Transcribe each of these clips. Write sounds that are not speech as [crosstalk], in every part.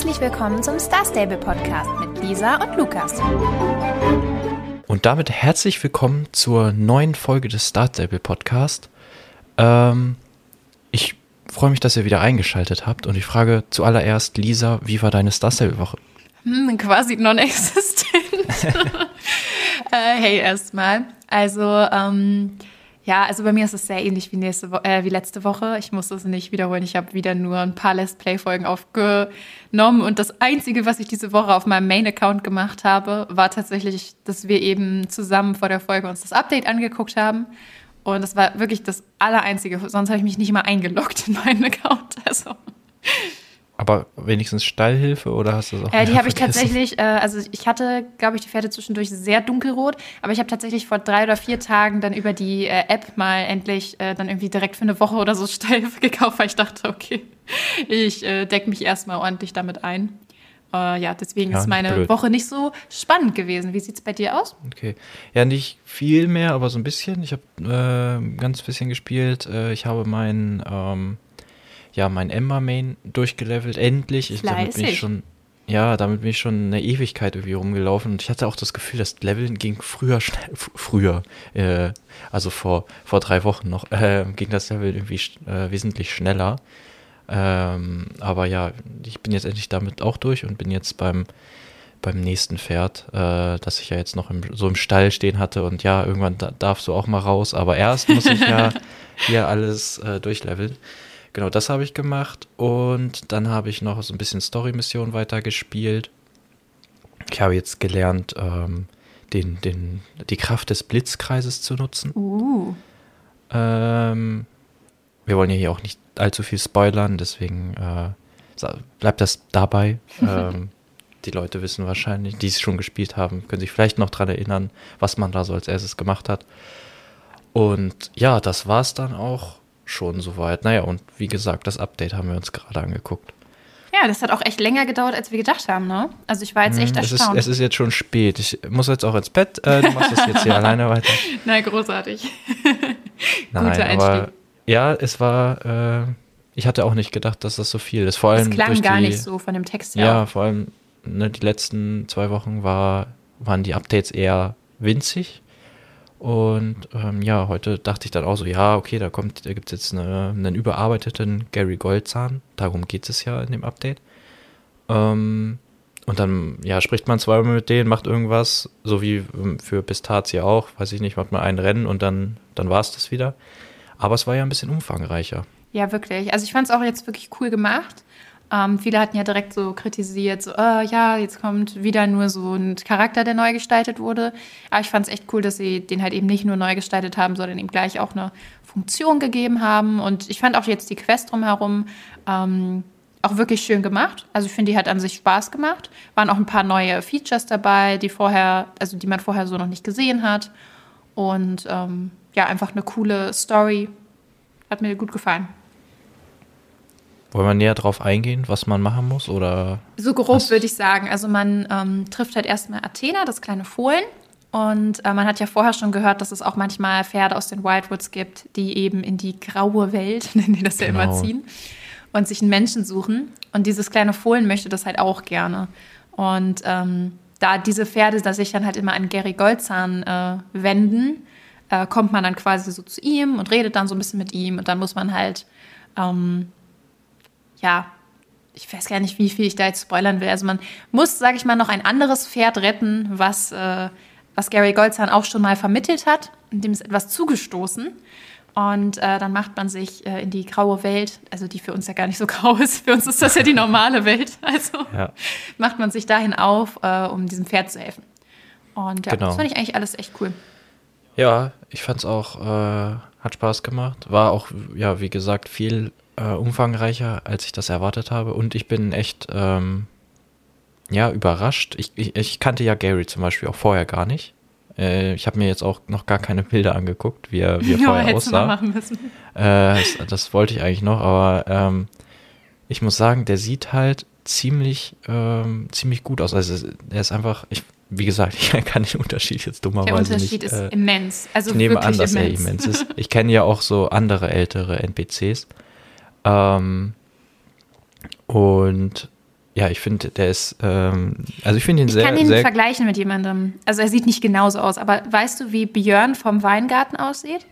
Herzlich willkommen zum Star Stable Podcast mit Lisa und Lukas. Und damit herzlich willkommen zur neuen Folge des Star Stable Podcast. Ähm, ich freue mich, dass ihr wieder eingeschaltet habt und ich frage zuallererst Lisa, wie war deine Star Stable Woche? Hm, quasi non-existent. [laughs] äh, hey, erstmal. Also, ähm, ja, also bei mir ist es sehr ähnlich wie, nächste Wo äh, wie letzte Woche. Ich muss es nicht wiederholen. Ich habe wieder nur ein paar Let's Play-Folgen aufgenommen. Und das Einzige, was ich diese Woche auf meinem Main-Account gemacht habe, war tatsächlich, dass wir eben zusammen vor der Folge uns das Update angeguckt haben. Und das war wirklich das Allereinzige. Sonst habe ich mich nicht mal eingeloggt in meinen Account. [laughs] Also. Aber wenigstens Stallhilfe oder hast du das auch? Äh, die habe ich tatsächlich, äh, also ich hatte, glaube ich, die Pferde zwischendurch sehr dunkelrot, aber ich habe tatsächlich vor drei oder vier Tagen dann über die äh, App mal endlich äh, dann irgendwie direkt für eine Woche oder so Stallhilfe [laughs] gekauft, weil ich dachte, okay, ich äh, decke mich erstmal ordentlich damit ein. Äh, ja, deswegen ja, ist meine blöd. Woche nicht so spannend gewesen. Wie sieht es bei dir aus? Okay. Ja, nicht viel mehr, aber so ein bisschen. Ich habe ganz bisschen gespielt. Ich habe mein ähm, ja, mein Ember-Main durchgelevelt, endlich. Ich, damit bin ich schon, ja, damit bin ich schon eine Ewigkeit irgendwie rumgelaufen und ich hatte auch das Gefühl, das Leveln ging früher schnell, früher, äh, also vor, vor drei Wochen noch, äh, ging das Level irgendwie äh, wesentlich schneller. Ähm, aber ja, ich bin jetzt endlich damit auch durch und bin jetzt beim, beim nächsten Pferd, äh, das ich ja jetzt noch im, so im Stall stehen hatte und ja, irgendwann da, darfst du auch mal raus, aber erst muss ich ja [laughs] hier alles äh, durchleveln. Genau, das habe ich gemacht und dann habe ich noch so ein bisschen Story-Mission weitergespielt. Ich habe jetzt gelernt, ähm, den, den, die Kraft des Blitzkreises zu nutzen. Uh. Ähm, wir wollen ja hier auch nicht allzu viel spoilern, deswegen äh, bleibt das dabei. [laughs] ähm, die Leute wissen wahrscheinlich, die es schon gespielt haben, können sich vielleicht noch daran erinnern, was man da so als erstes gemacht hat. Und ja, das war es dann auch schon soweit. Naja, und wie gesagt, das Update haben wir uns gerade angeguckt. Ja, das hat auch echt länger gedauert, als wir gedacht haben, ne? Also ich war jetzt echt hm, erstaunt. Es ist, es ist jetzt schon spät. Ich muss jetzt auch ins Bett. Äh, du machst das jetzt hier [laughs] alleine weiter. [laughs] Nein, großartig. Nein, Guter Einstieg. Aber, ja, es war. Äh, ich hatte auch nicht gedacht, dass das so viel ist. Vor allem es klang gar die, nicht so von dem Text her. Ja, vor allem ne, die letzten zwei Wochen war, waren die Updates eher winzig. Und ähm, ja, heute dachte ich dann auch so, ja, okay, da kommt, da gibt es jetzt eine, einen überarbeiteten Gary Goldzahn. Darum geht es ja in dem Update. Ähm, und dann, ja, spricht man zweimal mit denen, macht irgendwas, so wie ähm, für Pistazie auch, weiß ich nicht, macht man ein Rennen und dann, dann war es das wieder. Aber es war ja ein bisschen umfangreicher. Ja, wirklich. Also ich fand es auch jetzt wirklich cool gemacht. Ähm, viele hatten ja direkt so kritisiert, so, oh, ja, jetzt kommt wieder nur so ein Charakter, der neu gestaltet wurde. Aber ich fand es echt cool, dass sie den halt eben nicht nur neu gestaltet haben, sondern ihm gleich auch eine Funktion gegeben haben. Und ich fand auch jetzt die Quest drumherum ähm, auch wirklich schön gemacht. Also ich finde, die hat an sich Spaß gemacht. Waren auch ein paar neue Features dabei, die vorher, also die man vorher so noch nicht gesehen hat. Und ähm, ja, einfach eine coole Story. Hat mir gut gefallen. Wollen wir näher drauf eingehen, was man machen muss? Oder so grob würde ich sagen. Also man ähm, trifft halt erstmal Athena, das kleine Fohlen. Und äh, man hat ja vorher schon gehört, dass es auch manchmal Pferde aus den Wildwoods gibt, die eben in die graue Welt, [laughs] nennen die das genau. ja immer, genau. ziehen und sich einen Menschen suchen. Und dieses kleine Fohlen möchte das halt auch gerne. Und ähm, da diese Pferde da sich dann halt immer an Gary Goldzahn äh, wenden, äh, kommt man dann quasi so zu ihm und redet dann so ein bisschen mit ihm. Und dann muss man halt ähm, ja, ich weiß gar nicht, wie viel ich da jetzt spoilern will. Also man muss, sage ich mal, noch ein anderes Pferd retten, was, äh, was Gary Goldzahn auch schon mal vermittelt hat. Dem ist etwas zugestoßen. Und äh, dann macht man sich äh, in die graue Welt, also die für uns ja gar nicht so [laughs] grau ist, für uns ist das ja die normale Welt. [laughs] Also ja. macht man sich dahin auf, äh, um diesem Pferd zu helfen. Und ja, genau. das fand ich eigentlich alles echt cool. Ja, ich fand es auch, äh, hat Spaß gemacht. War auch, ja, wie gesagt, viel äh, umfangreicher, als ich das erwartet habe. Und ich bin echt, ähm, ja, überrascht. Ich, ich, ich, kannte ja Gary zum Beispiel auch vorher gar nicht. Äh, ich habe mir jetzt auch noch gar keine Bilder angeguckt, wie er, wie er [laughs] ja, vorher aussah. machen müssen. Äh, das, das, wollte ich eigentlich noch, aber ähm, ich muss sagen, der sieht halt ziemlich, ähm, ziemlich gut aus. Also er ist einfach, ich, wie gesagt, [laughs] ich kann den Unterschied jetzt dummerweise nicht. Der Unterschied nicht, ist äh, immens. Also ich nehme an, dass immens. er immens ist. [laughs] Ich kenne ja auch so andere ältere NPCs. Ähm, und ja, ich finde, der ist, ähm, also ich finde ihn ich sehr. Ich kann ihn sehr vergleichen mit jemandem. Also er sieht nicht genauso aus, aber weißt du, wie Björn vom Weingarten aussieht?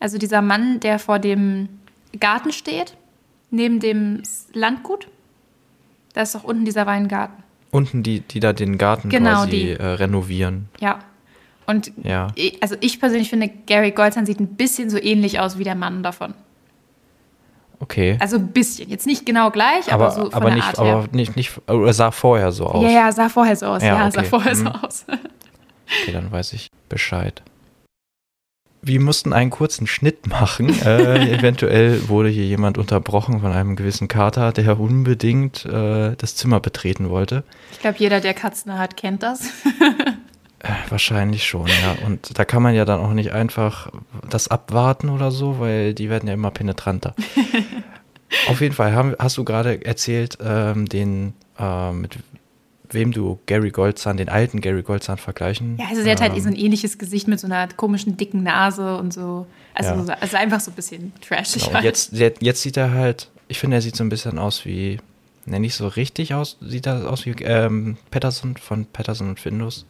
Also dieser Mann, der vor dem Garten steht, neben dem Landgut. Da ist doch unten dieser Weingarten. Unten die, die da den Garten Genau, quasi die. äh, renovieren. Ja. Und Ja. also ich persönlich finde, Gary Goldstein sieht ein bisschen so ähnlich aus wie der Mann davon. Okay. Also ein bisschen. Jetzt nicht genau gleich, aber, aber so von aber der nicht, Art aber her. nicht, nicht, oder sah vorher so aus. Ja, ja, sah vorher so aus. Ja, Ja, sah okay. vorher so Mhm. aus. [laughs] Okay, dann weiß ich Bescheid. Wir mussten einen kurzen Schnitt machen. äh, [laughs] eventuell wurde hier jemand unterbrochen von einem gewissen Kater, der unbedingt äh, das Zimmer betreten wollte. Ich glaube, jeder, der Katzen hat, kennt das. [laughs] Äh, wahrscheinlich schon, ja. Und da kann man ja dann auch nicht einfach das abwarten oder so, weil die werden ja immer penetranter. [laughs] Auf jeden Fall haben, hast du gerade erzählt, ähm, den, äh, mit wem du Gary Goldzahn, den alten Gary Goldzahn vergleichen. Ja, also sie hat halt ähm, so ein ähnliches Gesicht mit so einer komischen, dicken Nase und so. Also, Ja. also einfach so ein bisschen trashig. Genau, halt. jetzt, jetzt jetzt sieht er halt, ich finde, er sieht so ein bisschen aus wie, ne, nicht so richtig aus, sieht er aus wie ähm, Patterson von Patterson und Findus.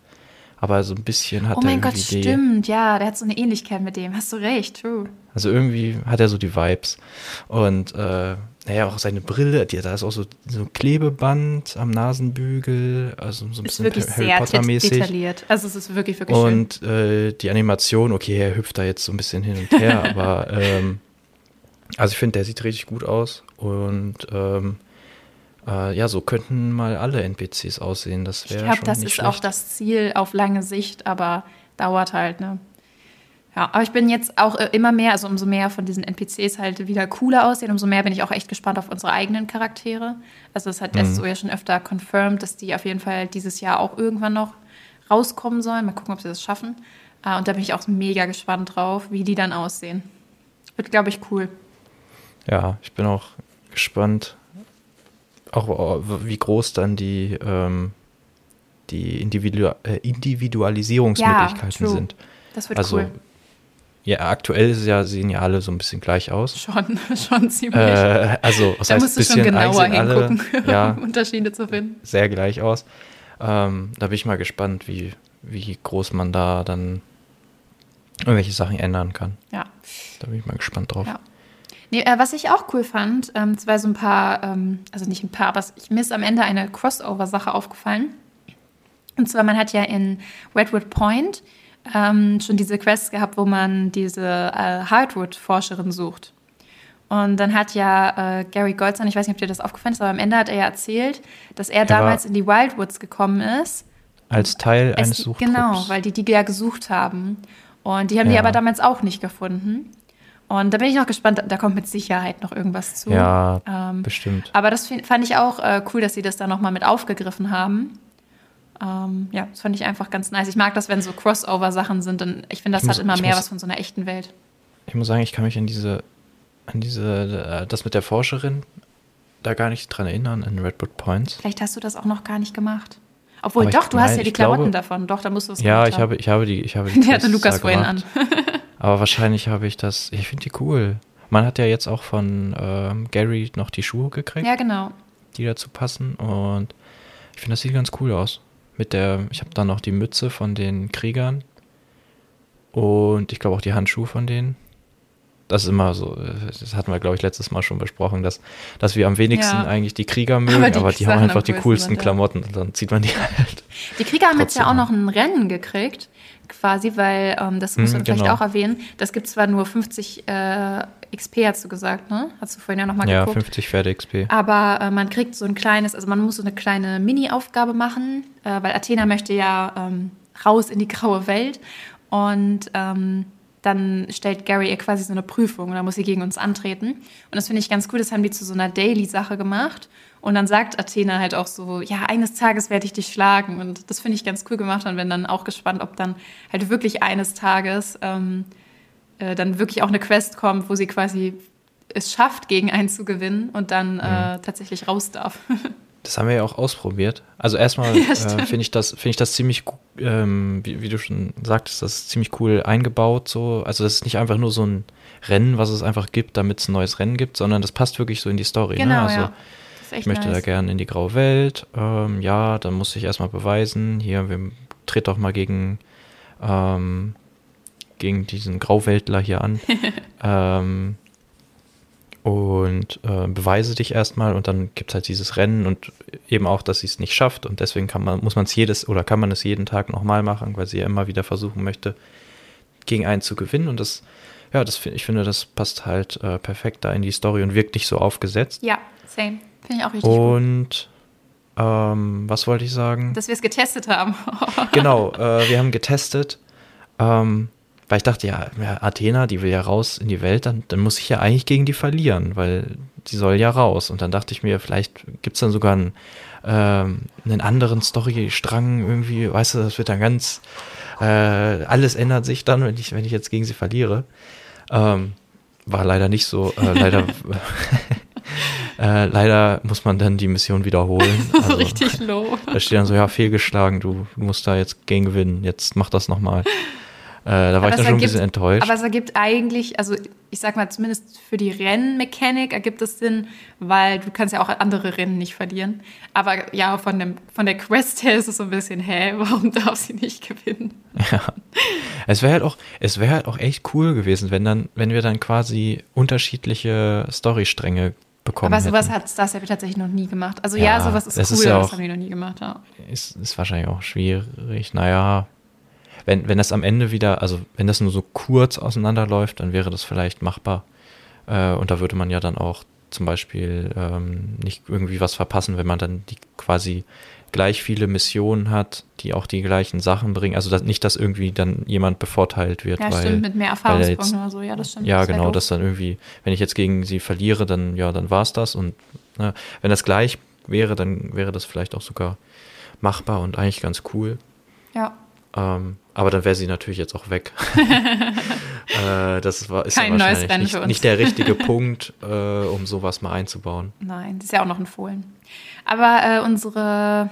Aber so ein bisschen hat oh er mein Gott, stimmt. Ja, der hat so eine Ähnlichkeit mit dem. Hast du recht, true. also irgendwie hat er so die Vibes. Und äh, naja, auch seine Brille, die, da ist auch so, so ein Klebeband am Nasenbügel, also so ein Ist bisschen wirklich Harry sehr mäßig. detailliert. Also es ist wirklich, wirklich schön. Und äh, die Animation, okay, er hüpft da jetzt so ein bisschen hin und her, [laughs] aber ähm, also ich finde, der sieht richtig gut aus und ähm, äh, ja, so könnten mal alle NPCs aussehen. Das Ich wäre glaube, schon das ist schlecht. auch das Ziel auf lange Sicht, aber dauert halt, ne? Ja, aber ich bin jetzt auch äh, immer mehr, also umso mehr von diesen NPCs halt wieder cooler aussehen, umso mehr bin ich auch echt gespannt auf unsere eigenen Charaktere. Also es hat Mhm. SO ja schon öfter confirmed, dass die auf jeden Fall dieses Jahr auch irgendwann noch rauskommen sollen. Mal gucken, ob sie das schaffen. Äh, Und da bin ich auch mega gespannt drauf, wie die dann aussehen. Wird, glaube ich, cool. Ja, ich bin auch gespannt, auch äh, wie groß dann die, ähm, die Individu äh, Individualisierungsmöglichkeiten true. sind. Das wird Also cool. ja, aktuell ist ja, sehen ja alle so ein bisschen gleich aus. Schon, [laughs] schon ziemlich. Äh, also, was da heißt musst du bisschen schon genauer sehen alle, hingucken, [laughs] ja, um Unterschiede zu finden. sehr gleich aus. Ähm, da bin ich mal gespannt, wie, wie groß man da dann irgendwelche Sachen ändern kann. Ja. Da bin ich mal gespannt drauf. Ja. Nee, äh, was ich auch cool fand, ähm, es war so ein paar, ähm, also nicht ein paar, aber ich, mir ist am Ende eine Crossover-Sache aufgefallen. Und zwar, man hat ja in Redwood Point ähm, schon diese Quests gehabt, wo man diese äh, Hardwood-Forscherin sucht. Und dann hat ja äh, Gary Goldstein, ich weiß nicht, ob dir das aufgefallen ist, aber am Ende hat er ja erzählt, dass er war- damals in die Wildwoods gekommen ist Als Teil es, eines Suchtrupps. Genau, weil die die ja gesucht haben. Und die haben die Ja. aber damals auch nicht gefunden. Und da bin ich noch gespannt, da kommt mit Sicherheit noch irgendwas zu. Ja, Ähm, bestimmt. aber das fand ich auch äh, cool, dass sie das da nochmal mit aufgegriffen haben. Ähm, ja, das fand ich einfach ganz nice. Ich mag das, wenn so Crossover-Sachen sind. Denn ich finde, das Ich hat muss- immer ich mehr muss- was von so einer echten Welt. Ich muss sagen, ich kann mich an diese, an diese, äh, das mit der Forscherin da gar nicht dran erinnern, in Redwood Points. Vielleicht hast du das auch noch gar nicht gemacht. Obwohl, Aber ich doch, du hast meine, ja die ich glaube- Klamotten davon. Doch, da musst du es Ja, ich haben. habe, ich habe die, ich habe [laughs] die Die hatte Lukas vorhin an. [laughs] Aber wahrscheinlich habe ich das, ich finde die cool. Man hat ja jetzt auch von ähm, Gary noch die Schuhe gekriegt, Ja, genau. die dazu passen. Und ich finde, das sieht ganz cool aus. Mit der, ich habe dann noch die Mütze von den Kriegern. Und ich glaube auch die Handschuhe von denen. Das ist immer so, das hatten wir, glaube ich, letztes Mal schon besprochen, dass, dass wir am wenigsten Ja. eigentlich die Krieger [laughs] mögen, aber Aber die, die haben einfach die coolsten coolsten sind, ja. Klamotten und dann zieht man die halt. Die Krieger haben jetzt ja auch noch ein Rennen gekriegt, quasi, weil, ähm, das muss Hm, man vielleicht genau. auch erwähnen, das gibt zwar nur 50 äh, XP, hast du gesagt, ne? Hast du vorhin ja nochmal Ja, geguckt. 50 Pferde XP. Aber äh, man kriegt so ein kleines, also man muss so eine kleine Mini-Aufgabe machen, äh, weil Athena möchte ja ähm, raus in die graue Welt und ähm, dann stellt Gary ihr quasi so eine Prüfung und dann muss sie gegen uns antreten. Und das finde ich ganz cool, das haben die zu so einer Daily-Sache gemacht. Und dann sagt Athena halt auch so, ja, eines Tages werde ich dich schlagen. Und das finde ich ganz cool gemacht und bin dann auch gespannt, ob dann halt wirklich eines Tages ähm, äh, dann wirklich auch eine Quest kommt, wo sie quasi es schafft, gegen einen zu gewinnen und dann äh, tatsächlich raus darf. [laughs] Das haben wir ja auch ausprobiert. Also erstmal [laughs] Ja, äh, finde ich das, finde ich das ziemlich, ähm, wie, wie du schon sagtest, das ist ziemlich cool eingebaut. So, also das ist nicht einfach nur so ein Rennen, was es einfach gibt, damit es ein neues Rennen gibt, sondern das passt wirklich so in die Story. ne? Also ja. Ich möchte nice. da gerne in die graue Welt. Ähm, ja, dann muss ich erstmal beweisen, hier, wir tritt doch mal gegen, ähm, gegen diesen Grauweltler hier an. [laughs] ähm, und äh, beweise dich erstmal und dann gibt es halt dieses Rennen und eben auch, dass sie es nicht schafft und deswegen kann man, muss man es jedes oder kann man es jeden Tag nochmal machen, weil sie ja immer wieder versuchen möchte, gegen einen zu gewinnen und das, ja, das ich finde, das passt halt äh, perfekt da in die Story und wirkt nicht so aufgesetzt. Ja, same. Finde ich auch richtig Und ähm, was wollte ich sagen? Dass wir es getestet haben. genau, äh, wir haben getestet. Ähm, weil ich dachte, ja, ja, Athena, die will ja raus in die Welt, dann, dann muss ich ja eigentlich gegen die verlieren, weil die soll ja raus. Und dann dachte ich mir, vielleicht gibt es dann sogar einen, ähm, einen anderen Storystrang irgendwie, weißt du, das wird dann ganz, äh, alles ändert sich dann, wenn ich, wenn ich jetzt gegen sie verliere. Ähm, war leider nicht so. Äh, leider, [laughs] [laughs] äh, leider muss man dann die Mission wiederholen. [laughs] Also, Richtig low. Da steht dann so, ja, fehlgeschlagen, du musst da jetzt gegen gewinnen, jetzt mach das nochmal. Äh, da war aber ich dann schon ergibt, ein bisschen enttäuscht. Aber es ergibt eigentlich, also ich sag mal, zumindest für die Rennmechanik ergibt es Sinn, weil du kannst ja auch andere Rennen nicht verlieren. Aber ja, von, dem, von der Quest her ist es so ein bisschen, hä, warum [laughs] darf sie nicht gewinnen? Ja. Es wäre halt auch, es wäre halt auch echt cool gewesen, wenn dann, wenn wir dann quasi unterschiedliche Storystränge bekommen Aber sowas hat Star Stable tatsächlich noch nie gemacht. Also ja, ja sowas ist cool, ist ja auch, das haben die noch nie gemacht. Ja. Ist, ist wahrscheinlich auch schwierig. Naja, wenn, wenn das am Ende wieder, also wenn das nur so kurz auseinanderläuft, dann wäre das vielleicht machbar. Äh, und da würde man ja dann auch zum Beispiel ähm, nicht irgendwie was verpassen, wenn man dann die quasi gleich viele Missionen hat, die auch die gleichen Sachen bringen. Also dass nicht, dass irgendwie dann jemand bevorteilt wird. Ja, weil, stimmt, mit mehr Erfahrungspunkten oder so, ja, das stimmt. Ja, das genau, dass dann irgendwie, wenn ich jetzt gegen sie verliere, dann, ja, dann war es das. Und ne, wenn das gleich wäre, dann wäre das vielleicht auch sogar machbar und eigentlich ganz cool. Ja. Ähm, aber dann wäre sie natürlich jetzt auch weg. [laughs] äh, das war, ist Kein ja wahrscheinlich nicht, nicht, der richtige Punkt, äh, um sowas mal einzubauen. Nein, das ist ja auch noch ein Fohlen. Aber äh, unsere,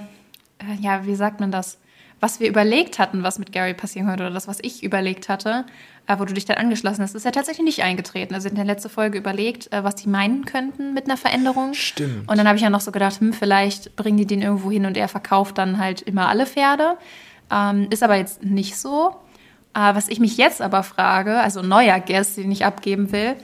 äh, ja, wie sagt man das? Was wir überlegt hatten, was mit Gary passieren könnte, oder das, was ich überlegt hatte, äh, wo du dich dann angeschlossen hast, ist ja tatsächlich nicht eingetreten. Also in der letzten Folge überlegt, äh, was die meinen könnten mit einer Veränderung. Stimmt. Und dann habe ich ja noch so gedacht, hm, vielleicht bringen die den irgendwo hin und er verkauft dann halt immer alle Pferde. Ähm, ist aber jetzt nicht so. Äh, was ich mich jetzt aber frage, also neuer Guest, den ich abgeben will,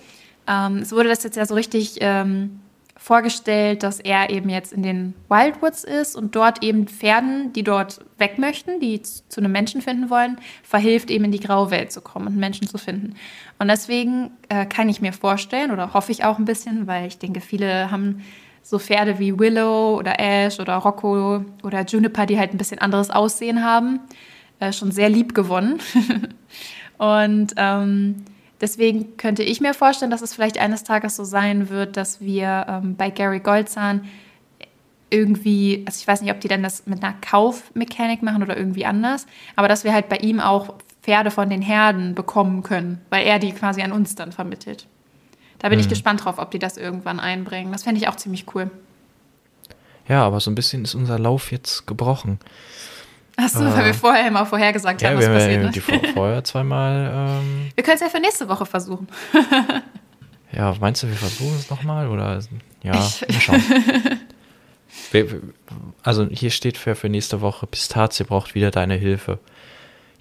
ähm, es wurde das jetzt ja so richtig ähm, vorgestellt, dass er eben jetzt in den Wildwoods ist und dort eben Pferden, die dort weg möchten, die zu einem Menschen finden wollen, verhilft eben in die graue Welt zu kommen und Menschen zu finden. Und deswegen äh, kann ich mir vorstellen oder hoffe ich auch ein bisschen, weil ich denke, viele haben so Pferde wie Willow oder Ash oder Rocco oder Juniper, die halt ein bisschen anderes Aussehen haben, äh, schon sehr lieb gewonnen. [laughs] und ähm, deswegen könnte ich mir vorstellen, dass es vielleicht eines Tages so sein wird, dass wir ähm, bei Gary Goldzahn irgendwie, also ich weiß nicht, ob die dann das mit einer Kaufmechanik machen oder irgendwie anders, aber dass wir halt bei ihm auch Pferde von den Herden bekommen können, weil er die quasi an uns dann vermittelt. Da bin mhm. ich gespannt drauf, ob die das irgendwann einbringen. Das fände ich auch ziemlich cool. Ja, aber so ein bisschen ist unser Lauf jetzt gebrochen. Achso, äh, weil wir vorher immer vorhergesagt ja, haben, was wir passiert. Ja, ne? die vorher [laughs] zweimal. Ähm, wir können es ja für nächste Woche versuchen. [laughs] ja, meinst du, wir versuchen es nochmal? Oder ja, mal schauen. [laughs] also hier steht für, für nächste Woche, Pistazie braucht wieder deine Hilfe.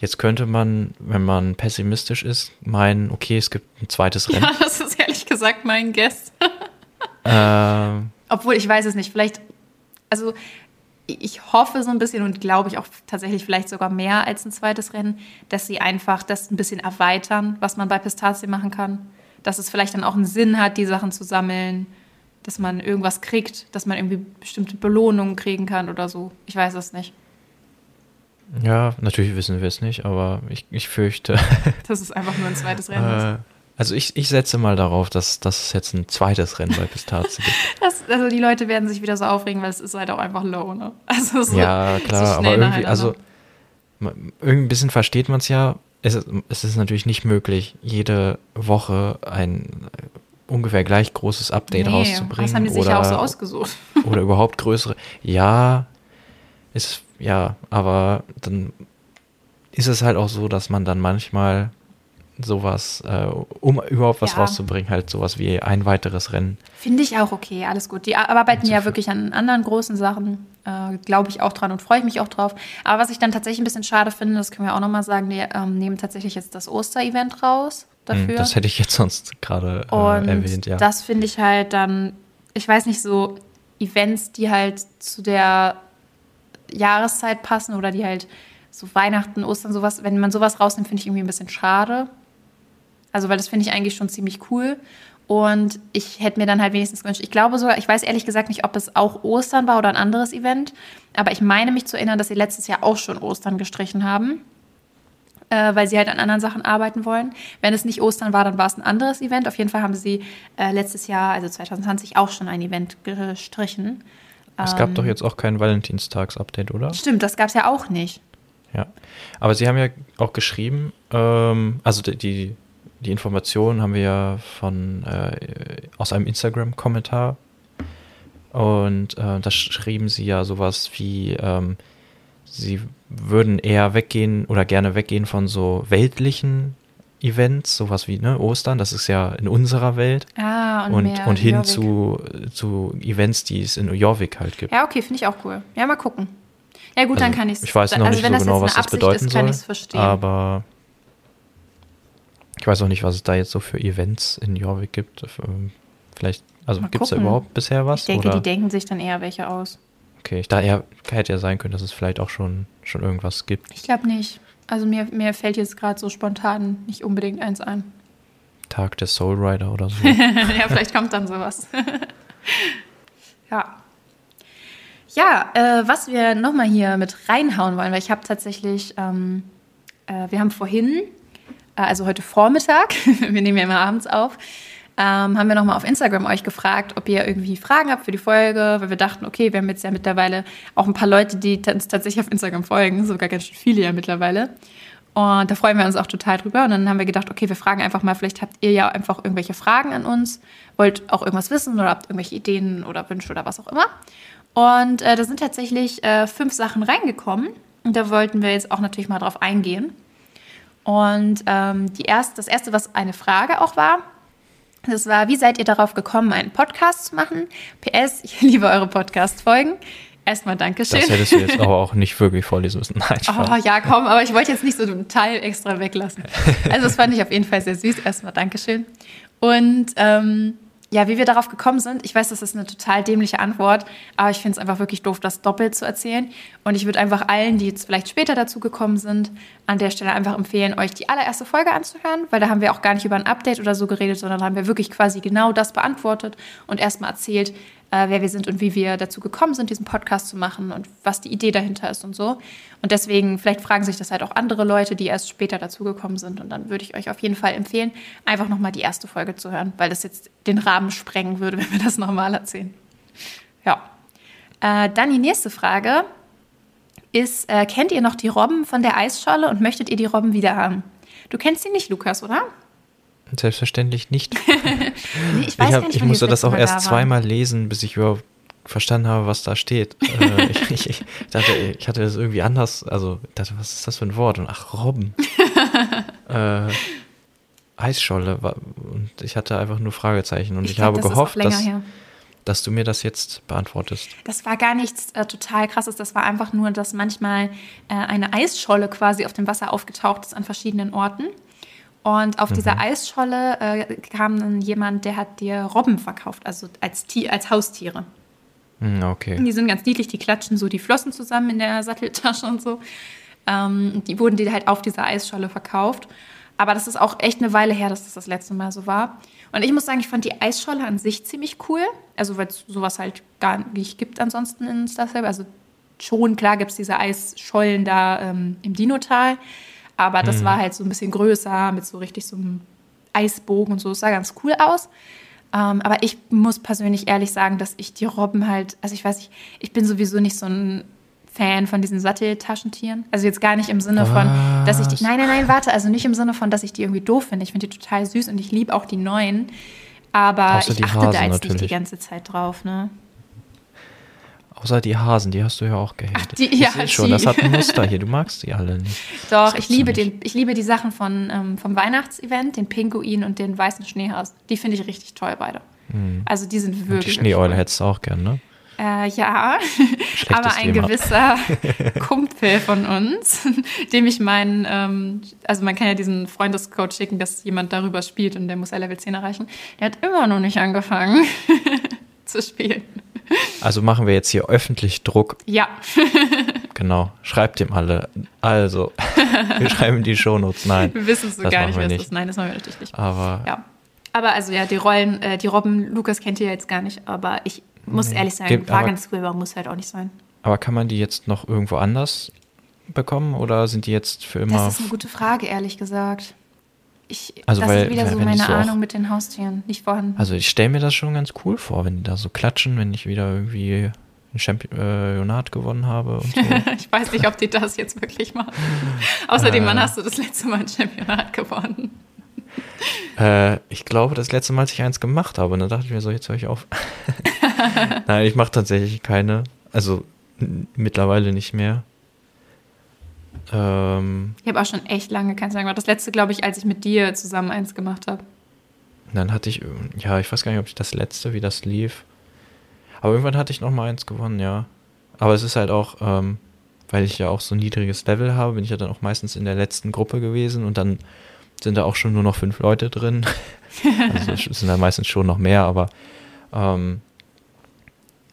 Jetzt könnte man, wenn man pessimistisch ist, meinen, okay, es gibt ein zweites Rennen. Ja, ist gesagt mein Guess. ähm, Obwohl, ich weiß es nicht. Vielleicht, also ich hoffe so ein bisschen und glaube ich auch tatsächlich vielleicht sogar mehr als ein zweites Rennen, dass sie einfach das ein bisschen erweitern, was man bei Pistazie machen kann. Dass es vielleicht dann auch einen Sinn hat, die Sachen zu sammeln, dass man irgendwas kriegt, dass man irgendwie bestimmte Belohnungen kriegen kann oder so. Ich weiß es nicht. Ja, natürlich wissen wir es nicht, aber ich, ich fürchte. Das ist einfach nur ein zweites [laughs] Rennen ist. Äh, also ich, ich setze mal darauf, dass, dass es jetzt ein zweites Rennen bei Pistazie gibt. [laughs] Das, also die Leute werden sich wieder so aufregen, weil es ist halt auch einfach low, ne? [laughs] Also so, ja, klar, so aber irgendwie, also irgendwie ein bisschen versteht man es ja. Es, es ist natürlich nicht möglich, jede Woche ein ungefähr gleich großes Update nee, rauszubringen. Das haben die sich oder, ja auch so ausgesucht. [laughs] oder überhaupt größere. Ja, ist ja, aber dann ist es halt auch so, dass man dann manchmal sowas, äh, um überhaupt was ja. rauszubringen, halt sowas wie ein weiteres Rennen. Finde ich auch okay, alles gut. Die arbeiten ja wirklich an anderen großen Sachen, äh, glaube ich auch dran und freue ich mich auch drauf. Aber was ich dann tatsächlich ein bisschen schade finde, das können wir auch nochmal sagen, die ähm, nehmen tatsächlich jetzt das Oster-Event raus hm, dafür. Das hätte ich jetzt sonst gerade äh, erwähnt, ja. Das finde ich halt dann, ich weiß nicht, so Events, die halt zu der Jahreszeit passen oder die halt so Weihnachten, Ostern, sowas, wenn man sowas rausnimmt, finde ich irgendwie ein bisschen schade. Also, weil das finde ich eigentlich schon ziemlich cool. Und ich hätte mir dann halt wenigstens gewünscht, ich glaube sogar, ich weiß ehrlich gesagt nicht, ob es auch Ostern war oder ein anderes Event, aber ich meine mich zu erinnern, dass sie letztes Jahr auch schon Ostern gestrichen haben, äh, weil sie halt an anderen Sachen arbeiten wollen. Wenn es nicht Ostern war, dann war es ein anderes Event. Auf jeden Fall haben sie äh, letztes Jahr, also 2020, auch schon ein Event gestrichen. Es gab ähm, doch jetzt auch kein Valentinstags-Update, oder? Stimmt, das gab es ja auch nicht. Ja, aber Sie haben ja auch geschrieben, ähm, also die, die Informationen haben wir ja von äh, aus einem Instagram-Kommentar und äh, da schrieben Sie ja sowas wie, ähm, Sie würden eher weggehen oder gerne weggehen von so weltlichen Events, sowas wie ne, Ostern, das ist ja in unserer Welt. Ah, und, und, und hin zu, zu Events, die es in Jorvik halt gibt. Ja, okay, finde ich auch cool. Ja, mal gucken. Ja, gut, also, dann kann ich es. Ich weiß noch also, nicht so genau, was das bedeuten ist, soll. Verstehen. Aber ich weiß auch nicht, was es da jetzt so für Events in Jorvik gibt. Ähm, vielleicht, also gibt es da überhaupt bisher was? Ich denke, oder? die denken sich dann eher welche aus. Okay, ich dachte, ja, hätte ja sein können, dass es vielleicht auch schon, schon irgendwas gibt. Ich glaube nicht. Also mir, mir fällt jetzt gerade so spontan nicht unbedingt eins ein. Tag des Soul Rider oder so. [laughs] ja, vielleicht kommt dann sowas. [laughs] ja. Ja, äh, was wir nochmal hier mit reinhauen wollen, weil ich habe tatsächlich, ähm, äh, wir haben vorhin, äh, also heute Vormittag, [laughs] wir nehmen ja immer abends auf, ähm, haben wir nochmal auf Instagram euch gefragt, ob ihr irgendwie Fragen habt für die Folge, weil wir dachten, okay, wir haben jetzt ja mittlerweile auch ein paar Leute, die uns tatsächlich auf Instagram folgen, sogar ganz schön viele ja mittlerweile. Und da freuen wir uns auch total drüber. Und dann haben wir gedacht, okay, wir fragen einfach mal, vielleicht habt ihr ja einfach irgendwelche Fragen an uns, wollt auch irgendwas wissen oder habt irgendwelche Ideen oder Wünsche oder was auch immer. Und äh, da sind tatsächlich äh, fünf Sachen reingekommen. Und da wollten wir jetzt auch natürlich mal drauf eingehen. Und ähm, die erst, das erste, was eine Frage auch war, das war, wie seid ihr darauf gekommen, einen Podcast zu machen? PS, ich [laughs] liebe eure Podcast-Folgen. Erstmal Dankeschön. Das hättest du jetzt aber auch nicht wirklich vorlesen müssen. [laughs] Nein, Spaß. Oh ja, komm, aber ich wollte jetzt nicht so einen Teil extra weglassen. Also das fand ich auf jeden Fall sehr süß. Erstmal Dankeschön. Und ähm, ja, wie wir darauf gekommen sind, ich weiß, das ist eine total dämliche Antwort, aber ich finde es einfach wirklich doof, das doppelt zu erzählen. Und ich würde einfach allen, die jetzt vielleicht später dazu gekommen sind, an der Stelle einfach empfehlen, euch die allererste Folge anzuhören, weil da haben wir auch gar nicht über ein Update oder so geredet, sondern haben wir wirklich quasi genau das beantwortet und erstmal erzählt, äh, wer wir sind und wie wir dazu gekommen sind, diesen Podcast zu machen und was die Idee dahinter ist und so. Und deswegen, vielleicht fragen sich das halt auch andere Leute, die erst später dazugekommen sind. Und dann würde ich euch auf jeden Fall empfehlen, einfach nochmal die erste Folge zu hören, weil das jetzt den Rahmen sprengen würde, [laughs] wenn wir das nochmal erzählen. Ja. Äh, dann die nächste Frage ist, äh, kennt ihr noch die Robben von der Eisscholle und möchtet ihr die Robben wieder haben? Du kennst sie nicht, Lukas, oder? Selbstverständlich nicht. [laughs] nee, ich, ich, hab, nicht, ich musste das auch erst da zweimal lesen, bis ich überhaupt verstanden habe, was da steht. [laughs] äh, ich, ich, ich, dachte, ich hatte das irgendwie anders, also ich dachte, was ist das für ein Wort? Und ach, Robben. [laughs] äh, Eisscholle. Und ich hatte einfach nur Fragezeichen. Und ich, ich habe gehofft, dass, dass du mir das jetzt beantwortest. Das war gar nichts äh, total krasses. Das war einfach nur, dass manchmal äh, eine Eisscholle quasi auf dem Wasser aufgetaucht ist an verschiedenen Orten. Und auf mhm. dieser Eisscholle äh, kam dann jemand, der hat dir Robben verkauft, also als, als Haustiere. Mhm, okay. Die sind ganz niedlich, die klatschen so die Flossen zusammen in der Satteltasche und so. Ähm, die wurden dir halt auf dieser Eisscholle verkauft. Aber das ist auch echt eine Weile her, dass das das letzte Mal so war. Und ich muss sagen, ich fand die Eisscholle an sich ziemlich cool. Also, weil es sowas halt gar nicht gibt ansonsten in Star Also, schon, klar gibt es diese Eisschollen da ähm, im Dinotal. Aber das mhm. war halt so ein bisschen größer, mit so richtig so einem Eisbogen und so. Es sah ganz cool aus. Ähm, aber ich muss persönlich ehrlich sagen, dass ich die Robben halt, also ich weiß nicht, ich bin sowieso nicht so ein Fan von diesen Satteltaschentieren. Also jetzt gar nicht im Sinne von, Was? dass ich die. Nein, nein, nein, warte. Also nicht im Sinne von, dass ich die irgendwie doof finde. Ich finde die total süß und ich liebe auch die neuen. Aber Außer ich achte Hasen da jetzt natürlich. nicht die ganze Zeit drauf, ne? Außer die Hasen, die hast du ja auch gehatet. Die, ja, ich schon, das hat ein [laughs] Muster hier. Du magst die alle nicht. Doch, ich liebe, den, ich liebe die Sachen von, ähm, vom Weihnachtsevent, den Pinguin und den weißen Schneehasen. Die finde ich richtig toll, beide. Hm. Also die sind wirklich. Und die Schneeeule hättest du auch gern, ne? Äh, ja, aber ein Thema. gewisser [laughs] Kumpel von uns, [laughs] dem ich meinen, ähm, also man kann ja diesen Freundescode schicken, dass jemand darüber spielt und der muss Level 10 erreichen. Der hat immer noch nicht angefangen zu spielen. Also machen wir jetzt hier öffentlich Druck. Ja. [laughs] genau. Schreibt ihm alle. Also, wir [laughs] schreiben die Shownotes. Nein. Wir wissen so gar nicht, wer es ist. Nein, das machen wir natürlich nicht. Aber. Ja. Aber also ja, die Rollen, äh, die Robben, Lukas kennt ihr jetzt gar nicht, aber ich muss nee. ehrlich sagen, Squilber muss halt auch nicht sein. Aber kann man die jetzt noch irgendwo anders bekommen oder sind die jetzt für immer? Das ist eine gute Frage, ehrlich gesagt. Ich, also, das weil, ist wieder so meine so Ahnung mit den Haustieren, nicht vorhanden. Also ich stelle mir das schon ganz cool vor, wenn die da so klatschen, wenn ich wieder irgendwie ein Championat gewonnen habe und so. [laughs] ich weiß nicht, ob die das jetzt wirklich machen. Außerdem, äh, wann hast du das letzte Mal ein Championat gewonnen? [laughs] Äh, ich glaube, das letzte Mal, als ich eins gemacht habe, und dann dachte ich mir so, jetzt höre ich auf. [laughs] Nein, ich mache tatsächlich keine. Also mittlerweile nicht mehr. Ähm, ich habe auch schon echt lange keins mehr gemacht. Das letzte, glaube ich, als ich mit dir zusammen eins gemacht habe. Dann hatte ich, ja, ich weiß gar nicht, ob ich das letzte, wie das lief. Aber irgendwann hatte ich noch mal eins gewonnen, ja. Aber es ist halt auch, ähm, weil ich ja auch so ein niedriges Level habe, bin ich ja dann auch meistens in der letzten Gruppe gewesen und dann sind da auch schon nur noch fünf Leute drin. [laughs] also es sind da meistens schon noch mehr, aber ähm,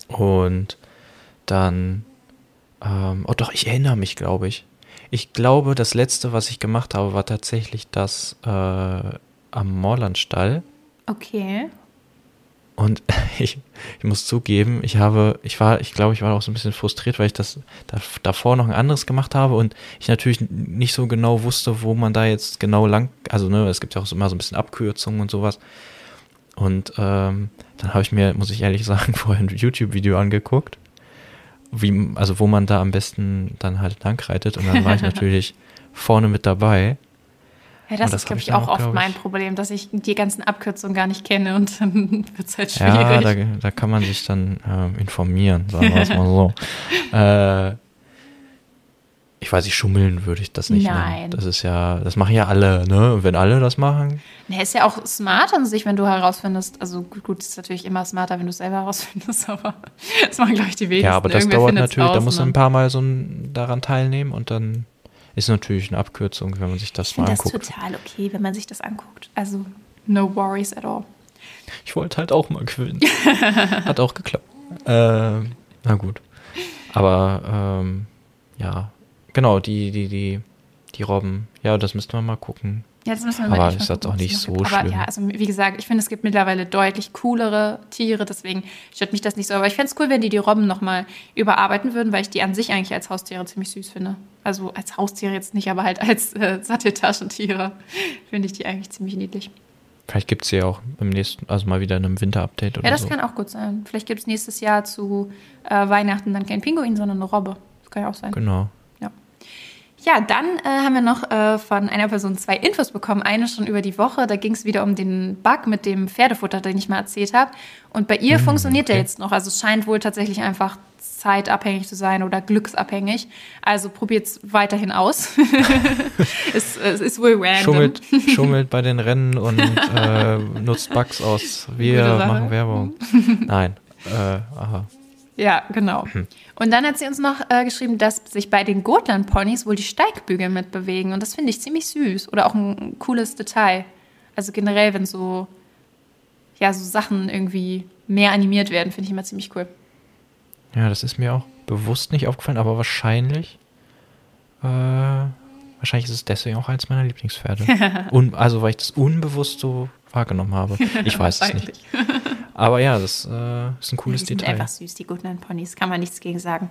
und dann, ähm, oh doch, ich erinnere mich, glaube ich. Ich glaube, das letzte, was ich gemacht habe, war tatsächlich das äh, am Moorlandstall. Okay. Und [laughs] ich, ich muss zugeben, ich habe, ich war, ich glaube, ich war auch so ein bisschen frustriert, weil ich das da, davor noch ein anderes gemacht habe und ich natürlich nicht so genau wusste, wo man da jetzt genau lang, also ne, es gibt ja auch immer so ein bisschen Abkürzungen und sowas. Und ähm, dann habe ich mir, muss ich ehrlich [laughs] sagen, vorher ein YouTube-Video angeguckt, wie, also wo man da am besten dann halt langreitet. Und dann war ich [laughs] natürlich vorne mit dabei. Ja, das, das ist, glaube ich, auch oft mein Problem, dass ich die ganzen Abkürzungen gar nicht kenne und dann [laughs] wird es halt schwierig. Ja, da, da, kann man sich dann äh, informieren, sagen wir es mal so. [laughs] äh, ich weiß nicht, schummeln würde ich das nicht Nein. Nennen. Das ist ja, das machen ja alle, ne? Und wenn alle das machen. Ne, ist ja auch smart an sich, wenn du herausfindest, also gut, ist natürlich immer smarter, wenn du es selber herausfindest, [laughs] aber das machen, glaube ich, die wenigsten. Ja, aber das Irgendwer dauert natürlich, da muss man ein paar Mal so ein, daran teilnehmen und dann ist natürlich eine Abkürzung, wenn man sich das ich mal anguckt. Das ist total okay, wenn man sich das anguckt. Also, no worries at all. Ich wollte halt auch mal gewinnen. [laughs] Hat auch geklappt. Äh, na gut. Aber, ähm, ja, genau, die, die, die, die Robben. Ja, das müssten wir mal gucken. Ja, das müssen wir mal Aber ist das auch nicht so gibt. schlimm. Aber ja, also wie gesagt, ich finde, es gibt mittlerweile deutlich coolere Tiere, deswegen stört mich das nicht so. Aber ich fände es cool, wenn die die Robben nochmal überarbeiten würden, weil ich die an sich eigentlich als Haustiere ziemlich süß finde. Also als Haustiere jetzt nicht, aber halt als äh, Satteltaschentiere [laughs] finde ich die eigentlich ziemlich niedlich. Vielleicht gibt es sie auch im nächsten, also mal wieder in einem Winter-Update oder so. Ja, das so. kann auch gut sein. Vielleicht gibt es nächstes Jahr zu äh, Weihnachten dann kein Pinguin, sondern eine Robbe. Das kann ja auch sein. Genau. Ja, dann äh, haben wir noch äh, von einer Person zwei Infos bekommen. Eine schon über die Woche. Da ging es wieder um den Bug mit dem Pferdefutter, den ich mal erzählt habe. Und bei ihr mmh, funktioniert okay. der jetzt noch. Also es scheint wohl tatsächlich einfach zeitabhängig zu sein oder glücksabhängig. Also probiert es weiterhin aus. [laughs] es, es, ist wohl random. Schummelt, [laughs] schummelt bei den Rennen und äh, nutzt Bugs aus. Wir machen Werbung. [laughs] Nein. Äh, aha. Ja, genau. Hm. Und dann hat sie uns noch äh, geschrieben, dass sich bei den Gotland-Ponys wohl die Steigbügel mitbewegen. Und das finde ich ziemlich süß. Oder auch ein, ein, cooles Detail. Also generell, wenn so, ja, so Sachen irgendwie mehr animiert werden, finde ich immer ziemlich cool. Ja, das ist mir auch bewusst nicht aufgefallen, aber wahrscheinlich, äh, wahrscheinlich ist es deswegen auch eins meiner Lieblingspferde. [laughs] Un, also, weil ich das unbewusst so wahrgenommen habe. Ich weiß es nicht. Aber ja, das äh, ist ein cooles die sind Detail. einfach süß, die Goodland Ponys. Kann man nichts gegen sagen.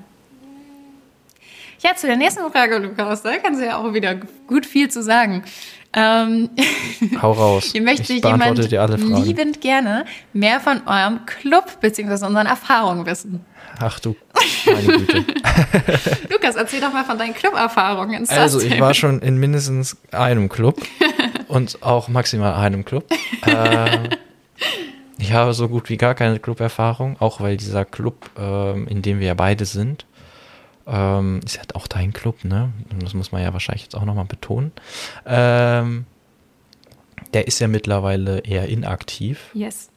Ja, zu der nächsten Frage, Lukas, da kann sie ja auch wieder gut viel zu sagen. Ähm, [laughs] Hau raus. Hier möchte ich jemand liebend gerne mehr von eurem Club bzw. unseren Erfahrungen wissen. Ach du, meine Güte. [laughs] Lukas, erzähl doch mal von deinen Club-Erfahrungen. Also, ich war schon in mindestens einem Club und auch maximal einem Club. äh, [laughs] Ich habe so gut wie gar keine Club-Erfahrung, auch weil dieser Club, ähm, in dem wir ja beide sind, ähm, ist ja auch dein Club, ne? Das muss man ja wahrscheinlich jetzt auch nochmal betonen. Ähm, der ist ja mittlerweile eher inaktiv. Yes.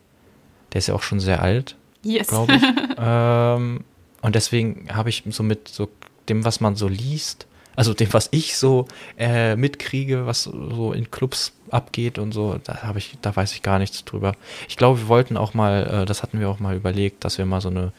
Der ist ja auch schon sehr alt, yes. glaube ich. [laughs] ähm, und deswegen habe ich so mit so dem, was man so liest, also dem, was ich so äh, mitkriege, was so in Clubs abgeht und so, da habe ich, da weiß ich gar nichts drüber. Ich glaube, wir wollten auch mal, äh, das hatten wir auch mal überlegt, dass wir mal so eine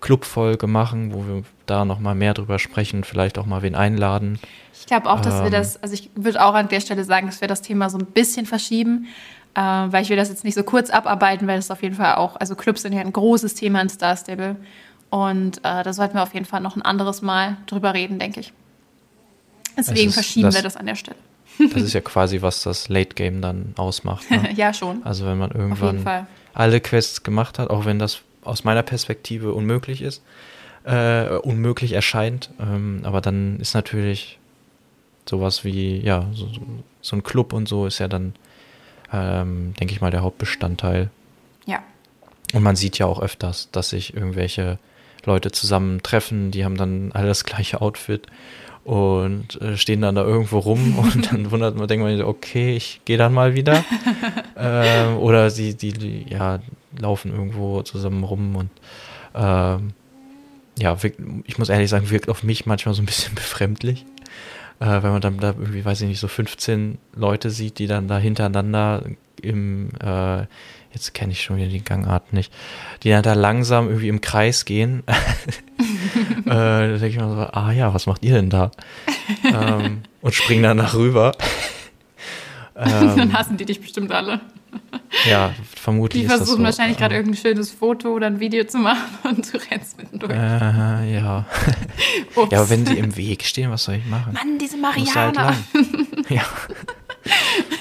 Clubfolge machen, wo wir da noch mal mehr drüber sprechen, vielleicht auch mal wen einladen. Ich glaube auch, dass ähm, wir das, also ich würde auch an der Stelle sagen, dass wir das Thema so ein bisschen verschieben, äh, weil ich will das jetzt nicht so kurz abarbeiten, weil es auf jeden Fall auch, also Clubs sind ja ein großes Thema in Star Stable und äh, da sollten wir auf jeden Fall noch ein anderes Mal drüber reden, denke ich. Deswegen verschieben das, wir das an der Stelle. Das ist ja quasi, was das Late Game dann ausmacht. Ne? [laughs] ja, schon. Also wenn man irgendwann alle Quests gemacht hat, auch wenn das aus meiner Perspektive unmöglich ist, äh, unmöglich erscheint. Ähm, aber dann ist natürlich sowas wie, ja, so, so, ein Club und so ist ja dann, ähm, denke ich mal, der Hauptbestandteil. Ja. Und man sieht ja auch öfters, dass sich irgendwelche Leute zusammentreffen, die haben dann alle das gleiche Outfit und äh, stehen dann da irgendwo rum [laughs] und dann wundert man, denkt man, okay, ich gehe dann mal wieder. [laughs] äh, oder sie, die, die, ja, laufen irgendwo zusammen rum und ähm, ja, wirkt, ich muss ehrlich sagen, wirkt auf mich manchmal so ein bisschen [laughs] befremdlich. Äh, wenn man dann da irgendwie, weiß ich nicht, so 15 Leute sieht, die dann da hintereinander im, äh, jetzt kenne ich schon wieder die Gangart nicht, die dann da langsam irgendwie im Kreis gehen. Äh, da denke ich mir so, ah ja, was macht ihr denn da? ähm, und springen danach rüber. [laughs] ähm, dann hassen die dich bestimmt alle. Ja, vermutlich. Die versuchen so. wahrscheinlich gerade irgendein schönes Foto oder ein Video zu machen [laughs] und du rennst mittendurch. Äh, ja. [laughs] ja, aber wenn die im Weg stehen, was soll ich machen? Mann, diese halt Mariana. Halt ja.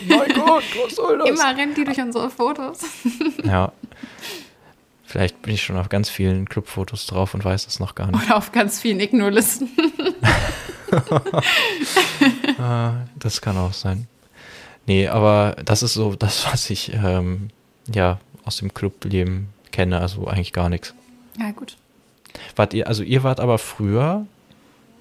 mein Gott, was soll das? Immer rennt die durch unsere Fotos. ja. Vielleicht bin ich schon auf ganz vielen Clubfotos drauf und weiß das noch gar nicht. Oder auf ganz vielen Ignore-Listen. [laughs] Ah, das kann auch sein. Nee, aber das ist so das, was ich ähm, ja aus dem Clubleben kenne, also eigentlich gar nichts. Ja, gut. Wart ihr, also ihr wart aber früher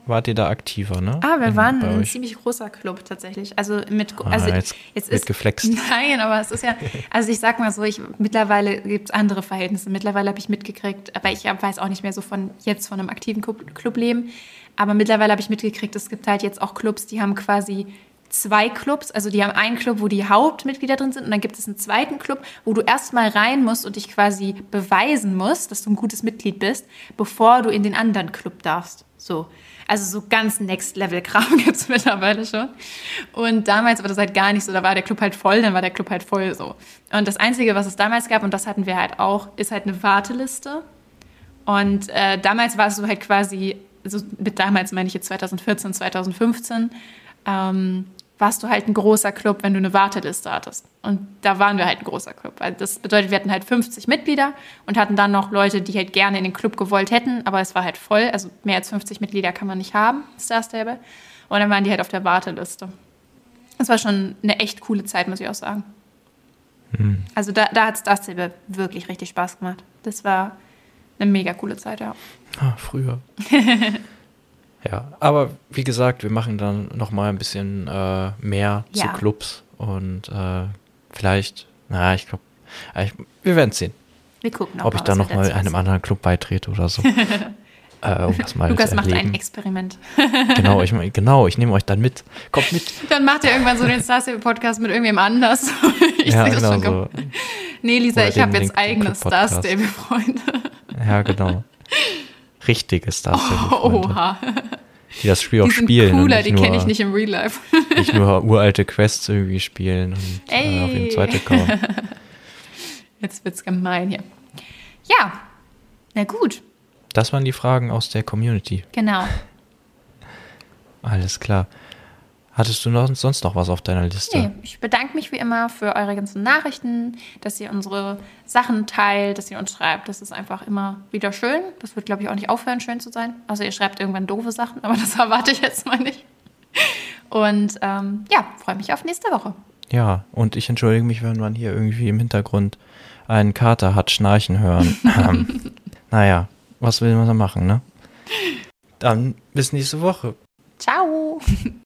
wart ihr da aktiver, ne? Ah, wir In, waren ein ziemlich großer Club tatsächlich. Also mit ah, also jetzt, jetzt ist geflext. [laughs] Nein, aber es ist ja, [laughs] also ich sag mal so, ich mittlerweile gibt es andere Verhältnisse. Mittlerweile habe ich mitgekriegt, aber ich weiß auch nicht mehr so von jetzt von einem aktiven Clubleben. Aber mittlerweile habe ich mitgekriegt, es gibt halt jetzt auch Clubs, die haben quasi zwei Clubs. Also die haben einen Club, wo die Hauptmitglieder drin sind und dann gibt es einen zweiten Club, wo du erstmal rein musst und dich quasi beweisen musst, dass du ein gutes Mitglied bist, bevor du in den anderen Club darfst. So. Also so ganz Next-Level-Kram [laughs] gibt es mittlerweile schon. Und damals war das halt gar nicht so. Da war der Club halt voll, dann war der Club halt voll so. Und das Einzige, was es damals gab, und das hatten wir halt auch, ist halt eine Warteliste. Und äh, damals war es so halt quasi, so mit damals meine ich jetzt 2014, 2015, ähm, warst du halt ein großer Club, wenn du eine Warteliste hattest. Und da waren wir halt ein großer Club. Also das bedeutet, wir hatten halt 50 Mitglieder und hatten dann noch Leute, die halt gerne in den Club gewollt hätten, aber es war halt voll. Also mehr als 50 Mitglieder kann man nicht haben, Star Stable. Und dann waren die halt auf der Warteliste. Das war schon eine echt coole Zeit, muss ich auch sagen. Mhm. Also da, da hat Star Stable wirklich richtig Spaß gemacht. Das war eine mega coole Zeit, ja. Ah, früher. [laughs] Ja, aber wie gesagt, wir machen dann noch mal ein bisschen äh, mehr ja. zu Clubs und äh, vielleicht, naja, ich glaube, wir werden sehen. Wir gucken ob mal, ich dann noch mal einem anderen Club beitrete oder so. [laughs] äh, um das mal Lukas macht ein Experiment. genau, ich, [laughs] genau, ich nehme euch dann mit. Kommt mit. Dann macht ihr irgendwann so den Star Stable-Podcast mit irgendwem anders. [laughs] ich ja, genau so. Nee, Lisa, oder ich habe jetzt eigene Star Stable-Freunde. ja, genau richtige Star Stable. Oha. Die das Spiel die auch spielen. Cooler, die kenne ich nicht im Real Life. nicht nur uralte Quests irgendwie spielen und äh, auf jeden zweiten kommen. [laughs] Jetzt wird's gemein hier. Ja, na gut. Das waren die Fragen aus der Community. Genau. Alles klar. Hattest du noch, sonst noch was auf deiner Liste? Nee, ich bedanke mich wie immer für eure ganzen Nachrichten, dass ihr unsere Sachen teilt, dass ihr uns schreibt. Das ist einfach immer wieder schön. Das wird, glaube ich, auch nicht aufhören, schön zu sein. Also ihr schreibt irgendwann doofe Sachen, aber [laughs] das erwarte ich jetzt mal nicht. Und ähm, ja, freue mich auf nächste Woche. ja, und ich entschuldige mich, wenn man hier irgendwie im Hintergrund einen Kater hat schnarchen hören. [laughs] ähm, naja, was will man da machen, ne? Dann bis nächste Woche. Ciao. [laughs]